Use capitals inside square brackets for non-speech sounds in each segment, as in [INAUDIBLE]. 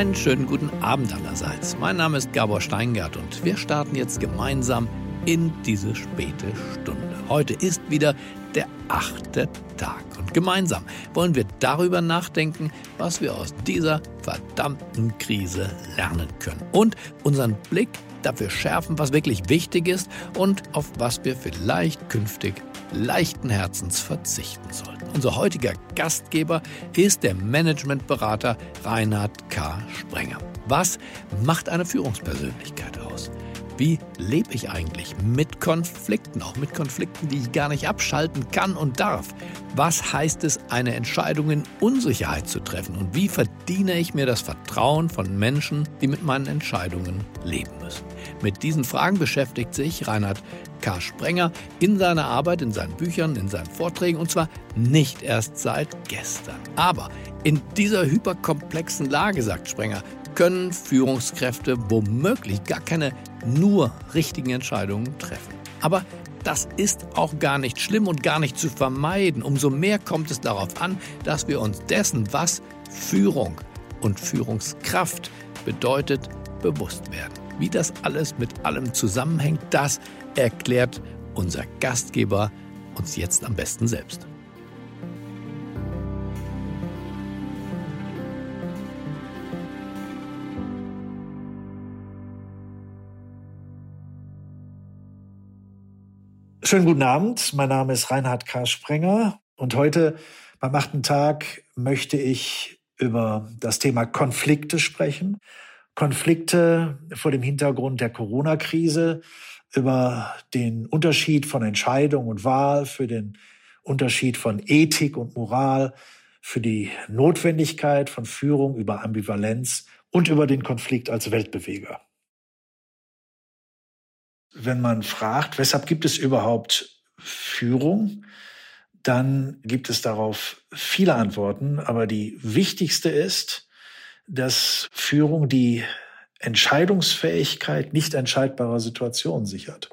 Einen schönen guten Abend allerseits. Mein Name ist Gabor Steingart und wir starten jetzt gemeinsam in diese späte Stunde. Heute ist wieder der achte Tag und gemeinsam wollen wir darüber nachdenken, was wir aus dieser verdammten Krise lernen können und unseren Blick dafür schärfen, was wirklich wichtig ist und auf was wir vielleicht künftig leichten Herzens verzichten sollten. Unser heutiger Gastgeber ist der Managementberater Reinhard K. Sprenger. Was macht eine Führungspersönlichkeit aus? Wie lebe ich eigentlich mit Konflikten, auch mit Konflikten, die ich gar nicht abschalten kann und darf? Was heißt es, eine Entscheidung in Unsicherheit zu treffen? Und wie verdiene ich mir das Vertrauen von Menschen, die mit meinen Entscheidungen leben müssen? Mit diesen Fragen beschäftigt sich Reinhard K. Sprenger in seiner Arbeit, in seinen Büchern, in seinen Vorträgen und zwar nicht erst seit gestern. Aber in dieser hyperkomplexen Lage, sagt Sprenger, können Führungskräfte womöglich gar keine nur richtigen Entscheidungen treffen. Aber das ist auch gar nicht schlimm und gar nicht zu vermeiden. Umso mehr kommt es darauf an, dass wir uns dessen, was Führung und Führungskraft bedeutet, bewusst werden. Wie das alles mit allem zusammenhängt, das erklärt unser Gastgeber uns jetzt am besten selbst. Schönen guten Abend. Mein Name ist Reinhard K. Sprenger und heute beim achten Tag möchte ich über das Thema Konflikte sprechen. Konflikte vor dem Hintergrund der Corona-Krise, über den Unterschied von Entscheidung und Wahl, für den Unterschied von Ethik und Moral, für die Notwendigkeit von Führung über Ambivalenz und über den Konflikt als Weltbeweger wenn man fragt, weshalb gibt es überhaupt Führung, dann gibt es darauf viele Antworten. Aber die wichtigste ist, dass Führung die Entscheidungsfähigkeit nicht entscheidbarer Situationen sichert.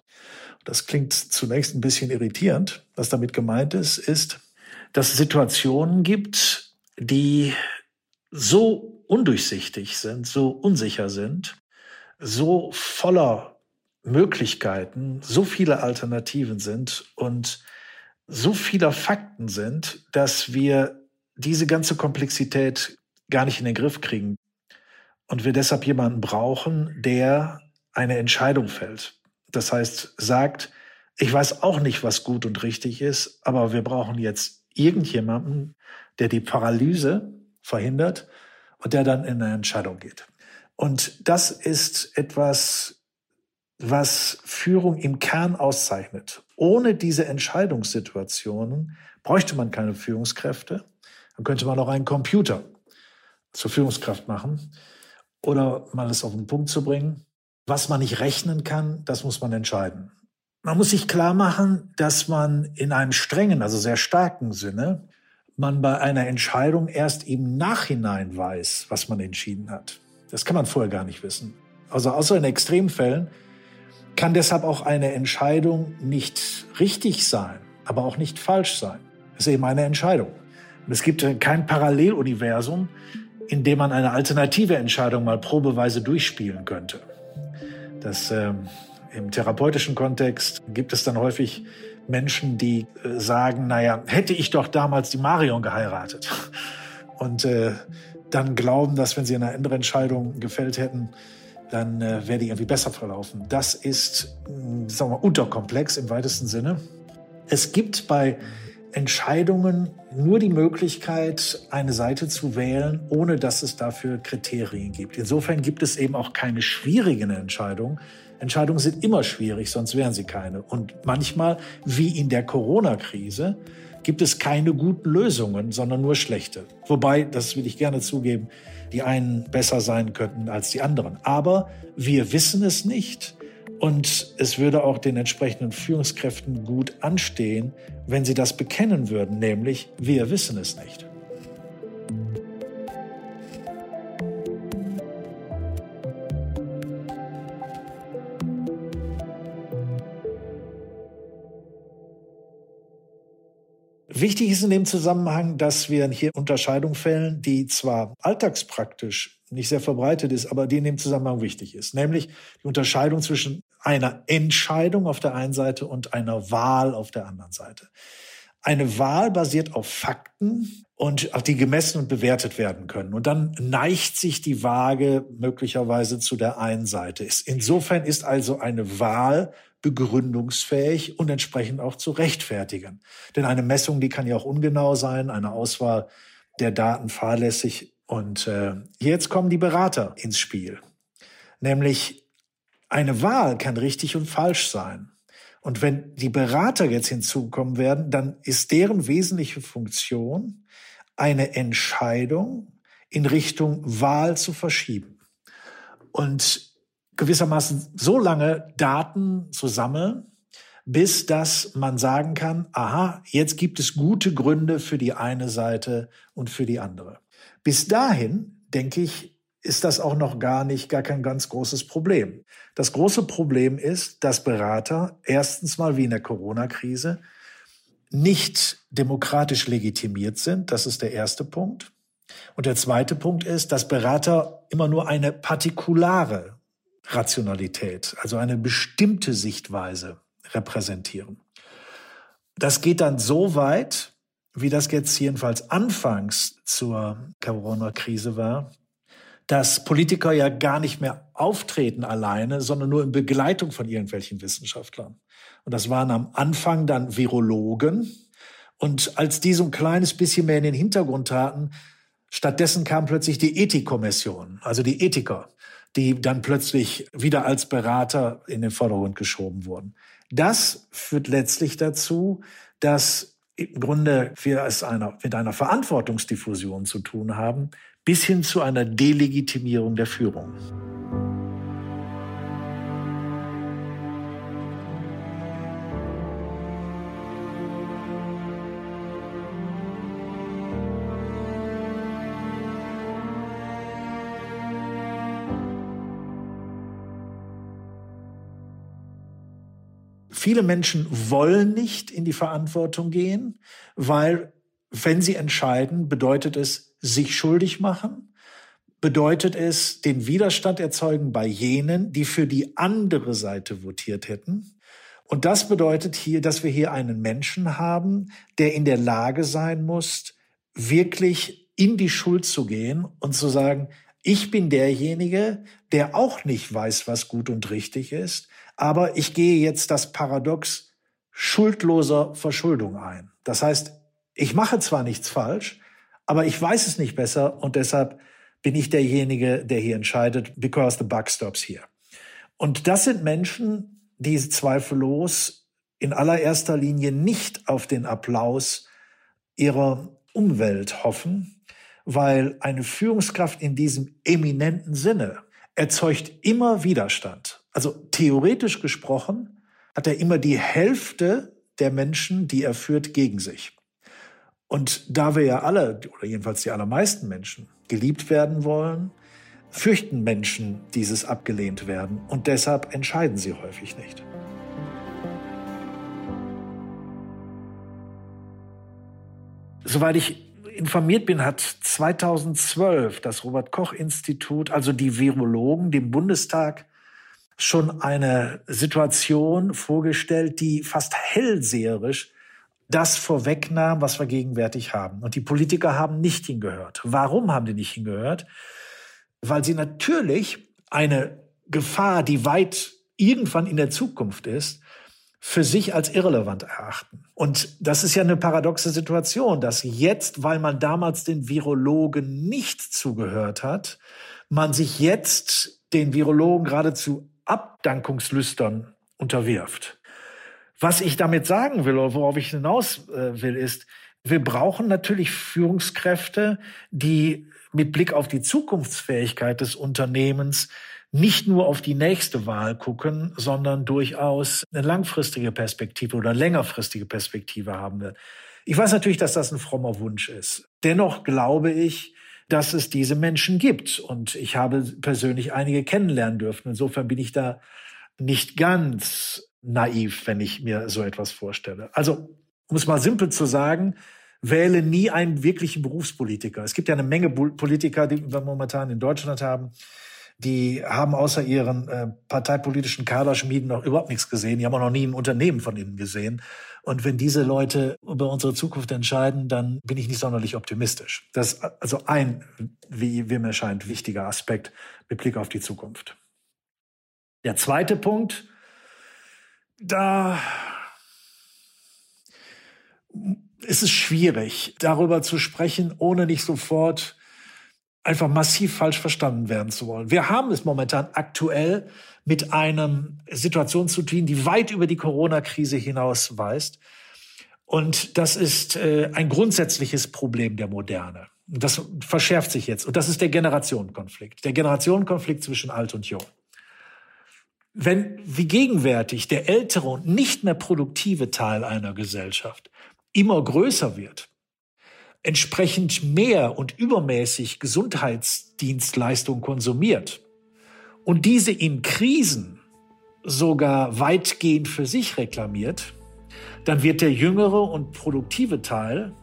Das klingt zunächst ein bisschen irritierend. Was damit gemeint ist, ist, dass es Situationen gibt, die so undurchsichtig sind, so unsicher sind, so voller Möglichkeiten, so viele Alternativen sind und so viele Fakten sind, dass wir diese ganze Komplexität gar nicht in den Griff kriegen. Und wir deshalb jemanden brauchen, der eine Entscheidung fällt. Das heißt, sagt, ich weiß auch nicht, was gut und richtig ist, aber wir brauchen jetzt irgendjemanden, der die Paralyse verhindert und der dann in eine Entscheidung geht. Und das ist etwas, was Führung im Kern auszeichnet. Ohne diese Entscheidungssituationen bräuchte man keine Führungskräfte. Dann könnte man auch einen Computer zur Führungskraft machen oder mal es auf den Punkt zu bringen. Was man nicht rechnen kann, das muss man entscheiden. Man muss sich klar machen, dass man in einem strengen, also sehr starken Sinne, man bei einer Entscheidung erst im Nachhinein weiß, was man entschieden hat. Das kann man vorher gar nicht wissen. Also außer in Extremfällen kann deshalb auch eine Entscheidung nicht richtig sein, aber auch nicht falsch sein. Das ist eben eine Entscheidung. Und es gibt kein Paralleluniversum, in dem man eine alternative Entscheidung mal probeweise durchspielen könnte. Das, äh, Im therapeutischen Kontext gibt es dann häufig Menschen, die äh, sagen, naja, hätte ich doch damals die Marion geheiratet. [LAUGHS] Und äh, dann glauben, dass wenn sie eine andere Entscheidung gefällt hätten, dann äh, wäre die irgendwie besser verlaufen. Das ist, mh, sagen wir mal, unterkomplex im weitesten Sinne. Es gibt bei Entscheidungen nur die Möglichkeit, eine Seite zu wählen, ohne dass es dafür Kriterien gibt. Insofern gibt es eben auch keine schwierigen Entscheidungen. Entscheidungen sind immer schwierig, sonst wären sie keine. Und manchmal, wie in der Corona-Krise, gibt es keine guten Lösungen, sondern nur schlechte. Wobei, das will ich gerne zugeben, die einen besser sein könnten als die anderen. Aber wir wissen es nicht. Und es würde auch den entsprechenden Führungskräften gut anstehen, wenn sie das bekennen würden, nämlich wir wissen es nicht. Wichtig ist in dem Zusammenhang, dass wir hier Unterscheidung fällen, die zwar alltagspraktisch nicht sehr verbreitet ist, aber die in dem Zusammenhang wichtig ist. Nämlich die Unterscheidung zwischen einer Entscheidung auf der einen Seite und einer Wahl auf der anderen Seite. Eine Wahl basiert auf Fakten und auf die gemessen und bewertet werden können. Und dann neigt sich die Waage möglicherweise zu der einen Seite. Insofern ist also eine Wahl begründungsfähig und entsprechend auch zu rechtfertigen. Denn eine Messung, die kann ja auch ungenau sein, eine Auswahl der Daten fahrlässig. Und äh, jetzt kommen die Berater ins Spiel. Nämlich eine Wahl kann richtig und falsch sein. Und wenn die Berater jetzt hinzukommen werden, dann ist deren wesentliche Funktion, eine Entscheidung in Richtung Wahl zu verschieben. Und gewissermaßen so lange Daten zu sammeln, bis dass man sagen kann, aha, jetzt gibt es gute Gründe für die eine Seite und für die andere. Bis dahin, denke ich, ist das auch noch gar nicht, gar kein ganz großes Problem. Das große Problem ist, dass Berater erstens mal wie in der Corona-Krise nicht demokratisch legitimiert sind. Das ist der erste Punkt. Und der zweite Punkt ist, dass Berater immer nur eine partikulare Rationalität, also eine bestimmte Sichtweise repräsentieren. Das geht dann so weit, wie das jetzt jedenfalls anfangs zur Corona-Krise war, dass Politiker ja gar nicht mehr auftreten alleine, sondern nur in Begleitung von irgendwelchen Wissenschaftlern. Und das waren am Anfang dann Virologen. Und als die so ein kleines bisschen mehr in den Hintergrund traten, stattdessen kam plötzlich die Ethikkommission, also die Ethiker die dann plötzlich wieder als Berater in den Vordergrund geschoben wurden. Das führt letztlich dazu, dass im Grunde wir es einer, mit einer Verantwortungsdiffusion zu tun haben, bis hin zu einer Delegitimierung der Führung. Viele Menschen wollen nicht in die Verantwortung gehen, weil wenn sie entscheiden, bedeutet es sich schuldig machen, bedeutet es den Widerstand erzeugen bei jenen, die für die andere Seite votiert hätten. Und das bedeutet hier, dass wir hier einen Menschen haben, der in der Lage sein muss, wirklich in die Schuld zu gehen und zu sagen, ich bin derjenige, der auch nicht weiß, was gut und richtig ist, aber ich gehe jetzt das Paradox schuldloser Verschuldung ein. Das heißt, ich mache zwar nichts falsch, aber ich weiß es nicht besser und deshalb bin ich derjenige, der hier entscheidet, because the buck stops here. Und das sind Menschen, die zweifellos in allererster Linie nicht auf den Applaus ihrer Umwelt hoffen, weil eine Führungskraft in diesem eminenten Sinne erzeugt immer Widerstand. Also theoretisch gesprochen hat er immer die Hälfte der Menschen, die er führt, gegen sich. Und da wir ja alle, oder jedenfalls die allermeisten Menschen, geliebt werden wollen, fürchten Menschen dieses abgelehnt werden und deshalb entscheiden sie häufig nicht. Soweit ich informiert bin, hat 2012 das Robert Koch Institut, also die Virologen, dem Bundestag schon eine Situation vorgestellt, die fast hellseherisch das vorwegnahm, was wir gegenwärtig haben. Und die Politiker haben nicht hingehört. Warum haben die nicht hingehört? Weil sie natürlich eine Gefahr, die weit irgendwann in der Zukunft ist, für sich als irrelevant erachten. Und das ist ja eine paradoxe Situation, dass jetzt, weil man damals den Virologen nicht zugehört hat, man sich jetzt den Virologen geradezu Abdankungslüstern unterwirft. Was ich damit sagen will oder worauf ich hinaus äh, will, ist, wir brauchen natürlich Führungskräfte, die mit Blick auf die Zukunftsfähigkeit des Unternehmens nicht nur auf die nächste Wahl gucken, sondern durchaus eine langfristige Perspektive oder längerfristige Perspektive haben will. Ich weiß natürlich, dass das ein frommer Wunsch ist. Dennoch glaube ich, dass es diese Menschen gibt. Und ich habe persönlich einige kennenlernen dürfen. Insofern bin ich da nicht ganz naiv, wenn ich mir so etwas vorstelle. Also um es mal simpel zu sagen, wähle nie einen wirklichen Berufspolitiker. Es gibt ja eine Menge Politiker, die wir momentan in Deutschland haben, die haben außer ihren äh, parteipolitischen Kaderschmieden noch überhaupt nichts gesehen. Die haben auch noch nie ein Unternehmen von ihnen gesehen. Und wenn diese Leute über unsere Zukunft entscheiden, dann bin ich nicht sonderlich optimistisch. Das ist also ein, wie, wie mir scheint, wichtiger Aspekt mit Blick auf die Zukunft. Der zweite Punkt, da ist es schwierig, darüber zu sprechen, ohne nicht sofort einfach massiv falsch verstanden werden zu wollen. Wir haben es momentan aktuell mit einer Situation zu tun, die weit über die Corona-Krise hinaus weist. Und das ist äh, ein grundsätzliches Problem der Moderne. Das verschärft sich jetzt. Und das ist der Generationenkonflikt. Der Generationenkonflikt zwischen alt und jung. Wenn wie gegenwärtig der ältere und nicht mehr produktive Teil einer Gesellschaft immer größer wird, entsprechend mehr und übermäßig Gesundheitsdienstleistungen konsumiert und diese in Krisen sogar weitgehend für sich reklamiert, dann wird der jüngere und produktive Teil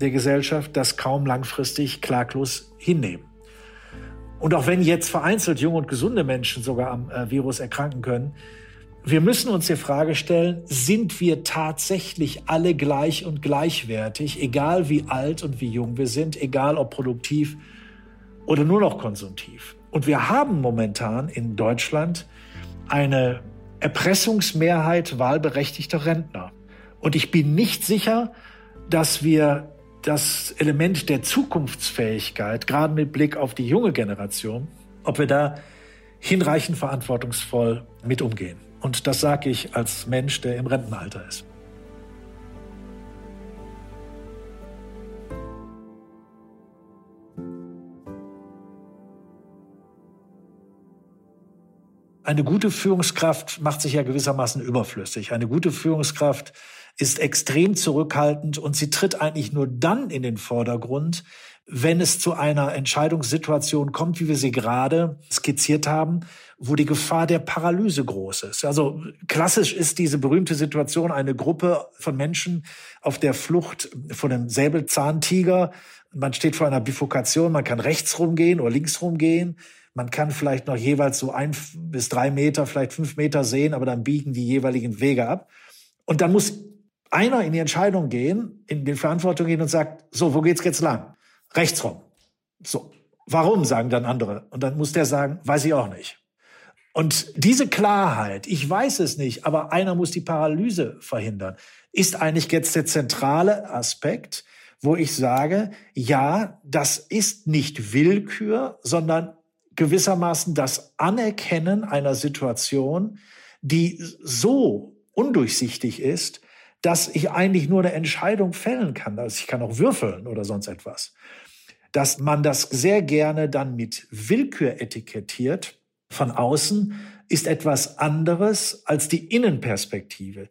der Gesellschaft das kaum langfristig klaglos hinnehmen. Und auch wenn jetzt vereinzelt junge und gesunde Menschen sogar am äh, Virus erkranken können, wir müssen uns die Frage stellen, sind wir tatsächlich alle gleich und gleichwertig, egal wie alt und wie jung wir sind, egal ob produktiv oder nur noch konsumtiv. Und wir haben momentan in Deutschland eine Erpressungsmehrheit wahlberechtigter Rentner. Und ich bin nicht sicher, dass wir das Element der Zukunftsfähigkeit, gerade mit Blick auf die junge Generation, ob wir da hinreichend verantwortungsvoll mit umgehen. Und das sage ich als Mensch, der im Rentenalter ist. Eine gute Führungskraft macht sich ja gewissermaßen überflüssig. Eine gute Führungskraft ist extrem zurückhaltend und sie tritt eigentlich nur dann in den Vordergrund, wenn es zu einer Entscheidungssituation kommt, wie wir sie gerade skizziert haben, wo die Gefahr der Paralyse groß ist. Also klassisch ist diese berühmte Situation eine Gruppe von Menschen auf der Flucht von einem Säbelzahntiger. Man steht vor einer Bifurkation, man kann rechts rumgehen oder links rumgehen. Man kann vielleicht noch jeweils so ein bis drei Meter, vielleicht fünf Meter sehen, aber dann biegen die jeweiligen Wege ab. Und dann muss einer in die Entscheidung gehen, in die Verantwortung gehen und sagt, so, wo geht's jetzt lang? Rechts rum. So. Warum, sagen dann andere. Und dann muss der sagen, weiß ich auch nicht. Und diese Klarheit, ich weiß es nicht, aber einer muss die Paralyse verhindern, ist eigentlich jetzt der zentrale Aspekt, wo ich sage, ja, das ist nicht Willkür, sondern gewissermaßen das Anerkennen einer Situation, die so undurchsichtig ist, dass ich eigentlich nur eine Entscheidung fällen kann. Also ich kann auch würfeln oder sonst etwas. Dass man das sehr gerne dann mit Willkür etikettiert von außen, ist etwas anderes als die Innenperspektive.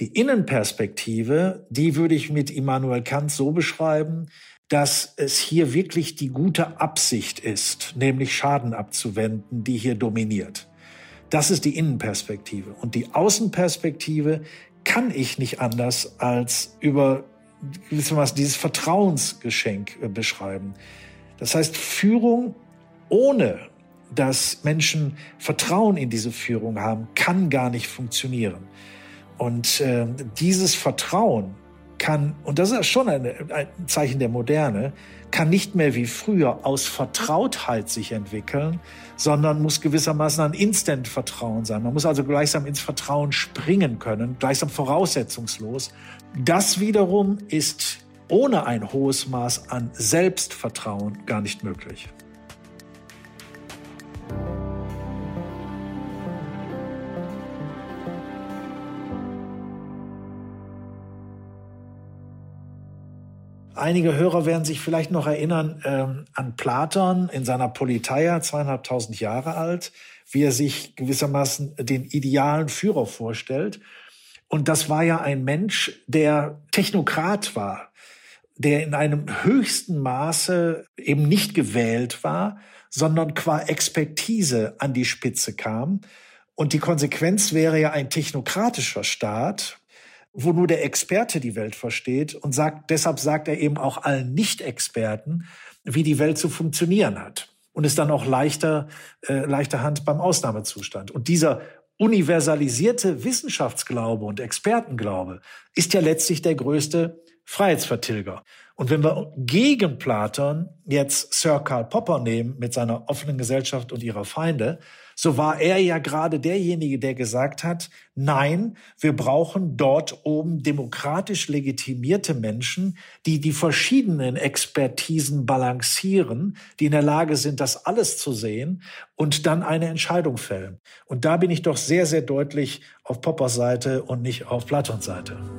Die Innenperspektive, die würde ich mit Immanuel Kant so beschreiben, dass es hier wirklich die gute Absicht ist, nämlich Schaden abzuwenden, die hier dominiert. Das ist die Innenperspektive. Und die Außenperspektive kann ich nicht anders als über gewissermaßen dieses Vertrauensgeschenk äh, beschreiben. Das heißt, Führung ohne dass Menschen Vertrauen in diese Führung haben, kann gar nicht funktionieren. Und äh, dieses Vertrauen kann, und das ist schon ein, ein Zeichen der Moderne, kann nicht mehr wie früher aus Vertrautheit sich entwickeln, sondern muss gewissermaßen ein Instant-Vertrauen sein. Man muss also gleichsam ins Vertrauen springen können, gleichsam voraussetzungslos. Das wiederum ist ohne ein hohes Maß an Selbstvertrauen gar nicht möglich. Einige Hörer werden sich vielleicht noch erinnern ähm, an Platon in seiner Politeia, zweieinhalbtausend Jahre alt, wie er sich gewissermaßen den idealen Führer vorstellt. Und das war ja ein Mensch, der Technokrat war, der in einem höchsten Maße eben nicht gewählt war, sondern qua Expertise an die Spitze kam. Und die Konsequenz wäre ja ein technokratischer Staat, wo nur der Experte die Welt versteht und sagt, deshalb sagt er eben auch allen Nicht-Experten, wie die Welt zu funktionieren hat. Und ist dann auch leichter, äh, leichter Hand beim Ausnahmezustand. Und dieser universalisierte Wissenschaftsglaube und Expertenglaube ist ja letztlich der größte Freiheitsvertilger. Und wenn wir gegen Platon jetzt Sir Karl Popper nehmen mit seiner offenen Gesellschaft und ihrer Feinde, so war er ja gerade derjenige, der gesagt hat, nein, wir brauchen dort oben demokratisch legitimierte Menschen, die die verschiedenen Expertisen balancieren, die in der Lage sind, das alles zu sehen und dann eine Entscheidung fällen. Und da bin ich doch sehr, sehr deutlich auf Poppers Seite und nicht auf Platons Seite.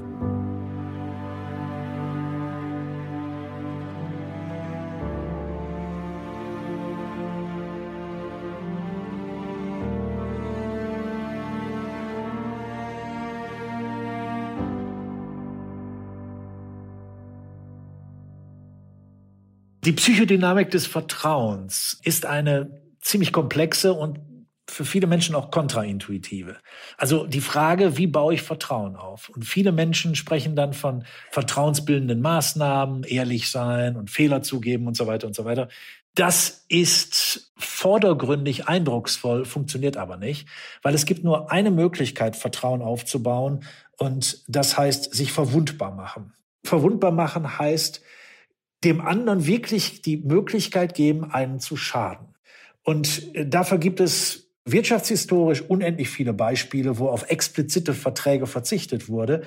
Die Psychodynamik des Vertrauens ist eine ziemlich komplexe und für viele Menschen auch kontraintuitive. Also die Frage, wie baue ich Vertrauen auf? Und viele Menschen sprechen dann von vertrauensbildenden Maßnahmen, ehrlich sein und Fehler zugeben und so weiter und so weiter. Das ist vordergründig eindrucksvoll, funktioniert aber nicht, weil es gibt nur eine Möglichkeit, Vertrauen aufzubauen und das heißt, sich verwundbar machen. Verwundbar machen heißt, dem anderen wirklich die Möglichkeit geben, einen zu schaden. Und äh, dafür gibt es wirtschaftshistorisch unendlich viele Beispiele, wo auf explizite Verträge verzichtet wurde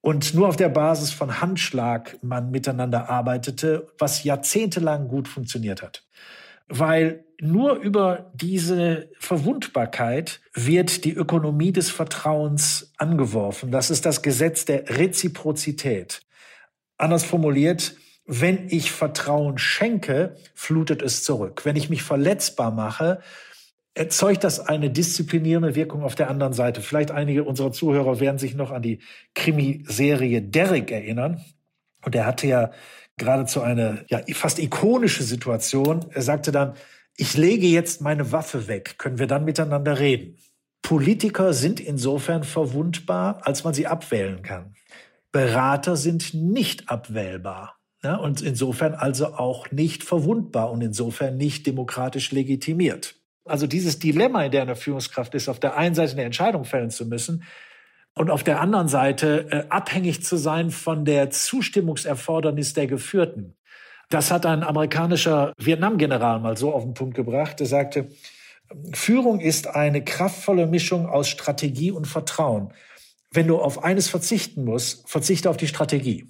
und nur auf der Basis von Handschlag man miteinander arbeitete, was jahrzehntelang gut funktioniert hat. Weil nur über diese Verwundbarkeit wird die Ökonomie des Vertrauens angeworfen. Das ist das Gesetz der Reziprozität. Anders formuliert, wenn ich Vertrauen schenke, flutet es zurück. Wenn ich mich verletzbar mache, erzeugt das eine disziplinierende Wirkung auf der anderen Seite. Vielleicht einige unserer Zuhörer werden sich noch an die Krimiserie Derrick erinnern. Und er hatte ja geradezu eine ja, fast ikonische Situation. Er sagte dann, ich lege jetzt meine Waffe weg, können wir dann miteinander reden. Politiker sind insofern verwundbar, als man sie abwählen kann. Berater sind nicht abwählbar. Ja, und insofern also auch nicht verwundbar und insofern nicht demokratisch legitimiert. Also dieses Dilemma, in der eine Führungskraft ist, auf der einen Seite eine Entscheidung fällen zu müssen und auf der anderen Seite äh, abhängig zu sein von der Zustimmungserfordernis der Geführten. Das hat ein amerikanischer Vietnam-General mal so auf den Punkt gebracht. Er sagte, Führung ist eine kraftvolle Mischung aus Strategie und Vertrauen. Wenn du auf eines verzichten musst, verzichte auf die Strategie.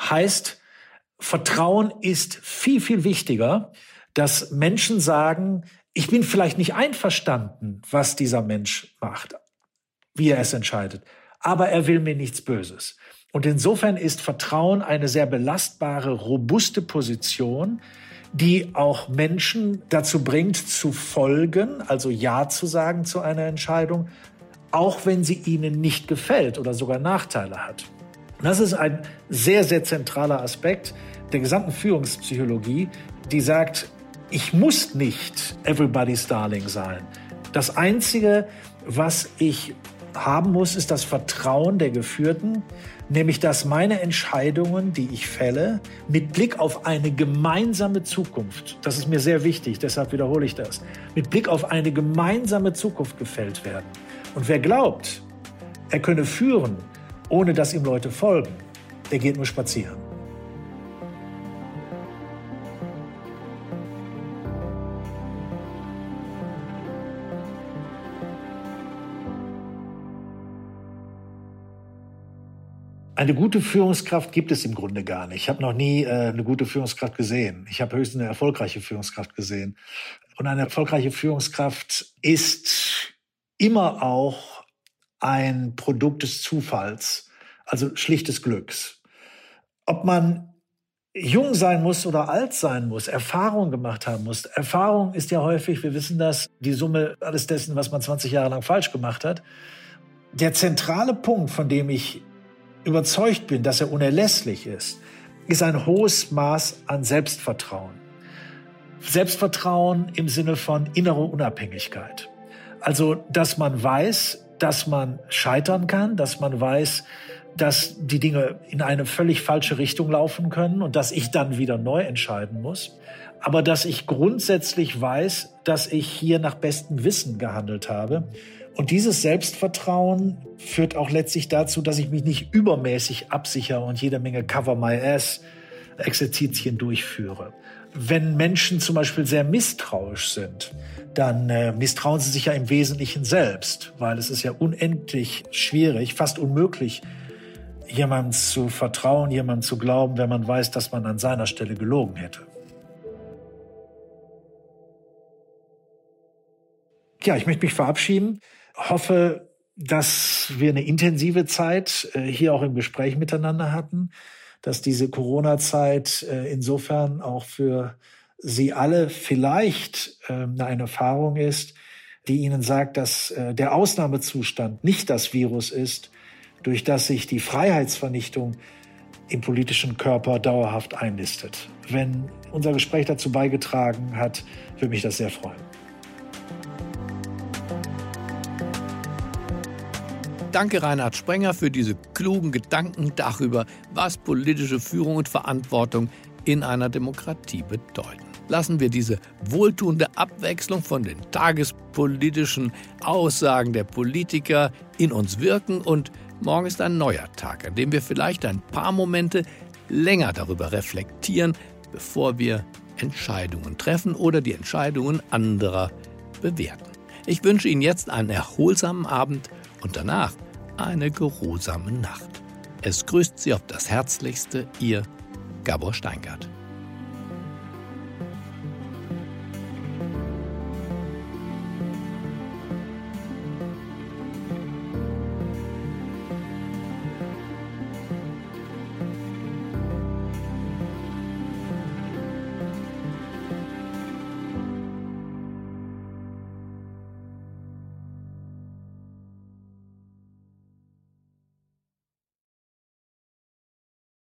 Heißt, Vertrauen ist viel, viel wichtiger, dass Menschen sagen, ich bin vielleicht nicht einverstanden, was dieser Mensch macht, wie er es entscheidet, aber er will mir nichts Böses. Und insofern ist Vertrauen eine sehr belastbare, robuste Position, die auch Menschen dazu bringt, zu folgen, also Ja zu sagen zu einer Entscheidung, auch wenn sie ihnen nicht gefällt oder sogar Nachteile hat. Das ist ein sehr, sehr zentraler Aspekt der gesamten Führungspsychologie, die sagt, ich muss nicht everybody's darling sein. Das Einzige, was ich haben muss, ist das Vertrauen der Geführten, nämlich dass meine Entscheidungen, die ich fälle, mit Blick auf eine gemeinsame Zukunft, das ist mir sehr wichtig, deshalb wiederhole ich das, mit Blick auf eine gemeinsame Zukunft gefällt werden. Und wer glaubt, er könne führen, ohne dass ihm Leute folgen, der geht nur spazieren. Eine gute Führungskraft gibt es im Grunde gar nicht. Ich habe noch nie äh, eine gute Führungskraft gesehen. Ich habe höchstens eine erfolgreiche Führungskraft gesehen. Und eine erfolgreiche Führungskraft ist immer auch ein Produkt des Zufalls, also schlichtes Glücks. Ob man jung sein muss oder alt sein muss, Erfahrung gemacht haben muss. Erfahrung ist ja häufig, wir wissen das, die Summe alles dessen, was man 20 Jahre lang falsch gemacht hat. Der zentrale Punkt, von dem ich überzeugt bin, dass er unerlässlich ist, ist ein hohes Maß an Selbstvertrauen. Selbstvertrauen im Sinne von innerer Unabhängigkeit. Also, dass man weiß, dass man scheitern kann, dass man weiß, dass die Dinge in eine völlig falsche Richtung laufen können und dass ich dann wieder neu entscheiden muss. Aber dass ich grundsätzlich weiß, dass ich hier nach bestem Wissen gehandelt habe. Und dieses Selbstvertrauen führt auch letztlich dazu, dass ich mich nicht übermäßig absichere und jede Menge Cover My Ass Exerzitien durchführe. Wenn Menschen zum Beispiel sehr misstrauisch sind, dann äh, misstrauen sie sich ja im Wesentlichen selbst, weil es ist ja unendlich schwierig, fast unmöglich, jemandem zu vertrauen, jemandem zu glauben, wenn man weiß, dass man an seiner Stelle gelogen hätte. Ja, ich möchte mich verabschieden, hoffe, dass wir eine intensive Zeit äh, hier auch im Gespräch miteinander hatten, dass diese Corona-Zeit äh, insofern auch für Sie alle vielleicht äh, eine Erfahrung ist, die Ihnen sagt, dass äh, der Ausnahmezustand nicht das Virus ist, durch das sich die Freiheitsvernichtung im politischen Körper dauerhaft einlistet. Wenn unser Gespräch dazu beigetragen hat, würde mich das sehr freuen. Danke, Reinhard Sprenger, für diese klugen Gedanken darüber, was politische Führung und Verantwortung in einer Demokratie bedeuten. Lassen wir diese wohltuende Abwechslung von den tagespolitischen Aussagen der Politiker in uns wirken und morgen ist ein neuer Tag, an dem wir vielleicht ein paar Momente länger darüber reflektieren, bevor wir Entscheidungen treffen oder die Entscheidungen anderer bewerten. Ich wünsche Ihnen jetzt einen erholsamen Abend und danach eine geruhsame Nacht. Es grüßt Sie auf das Herzlichste, Ihr Gabor Steingart.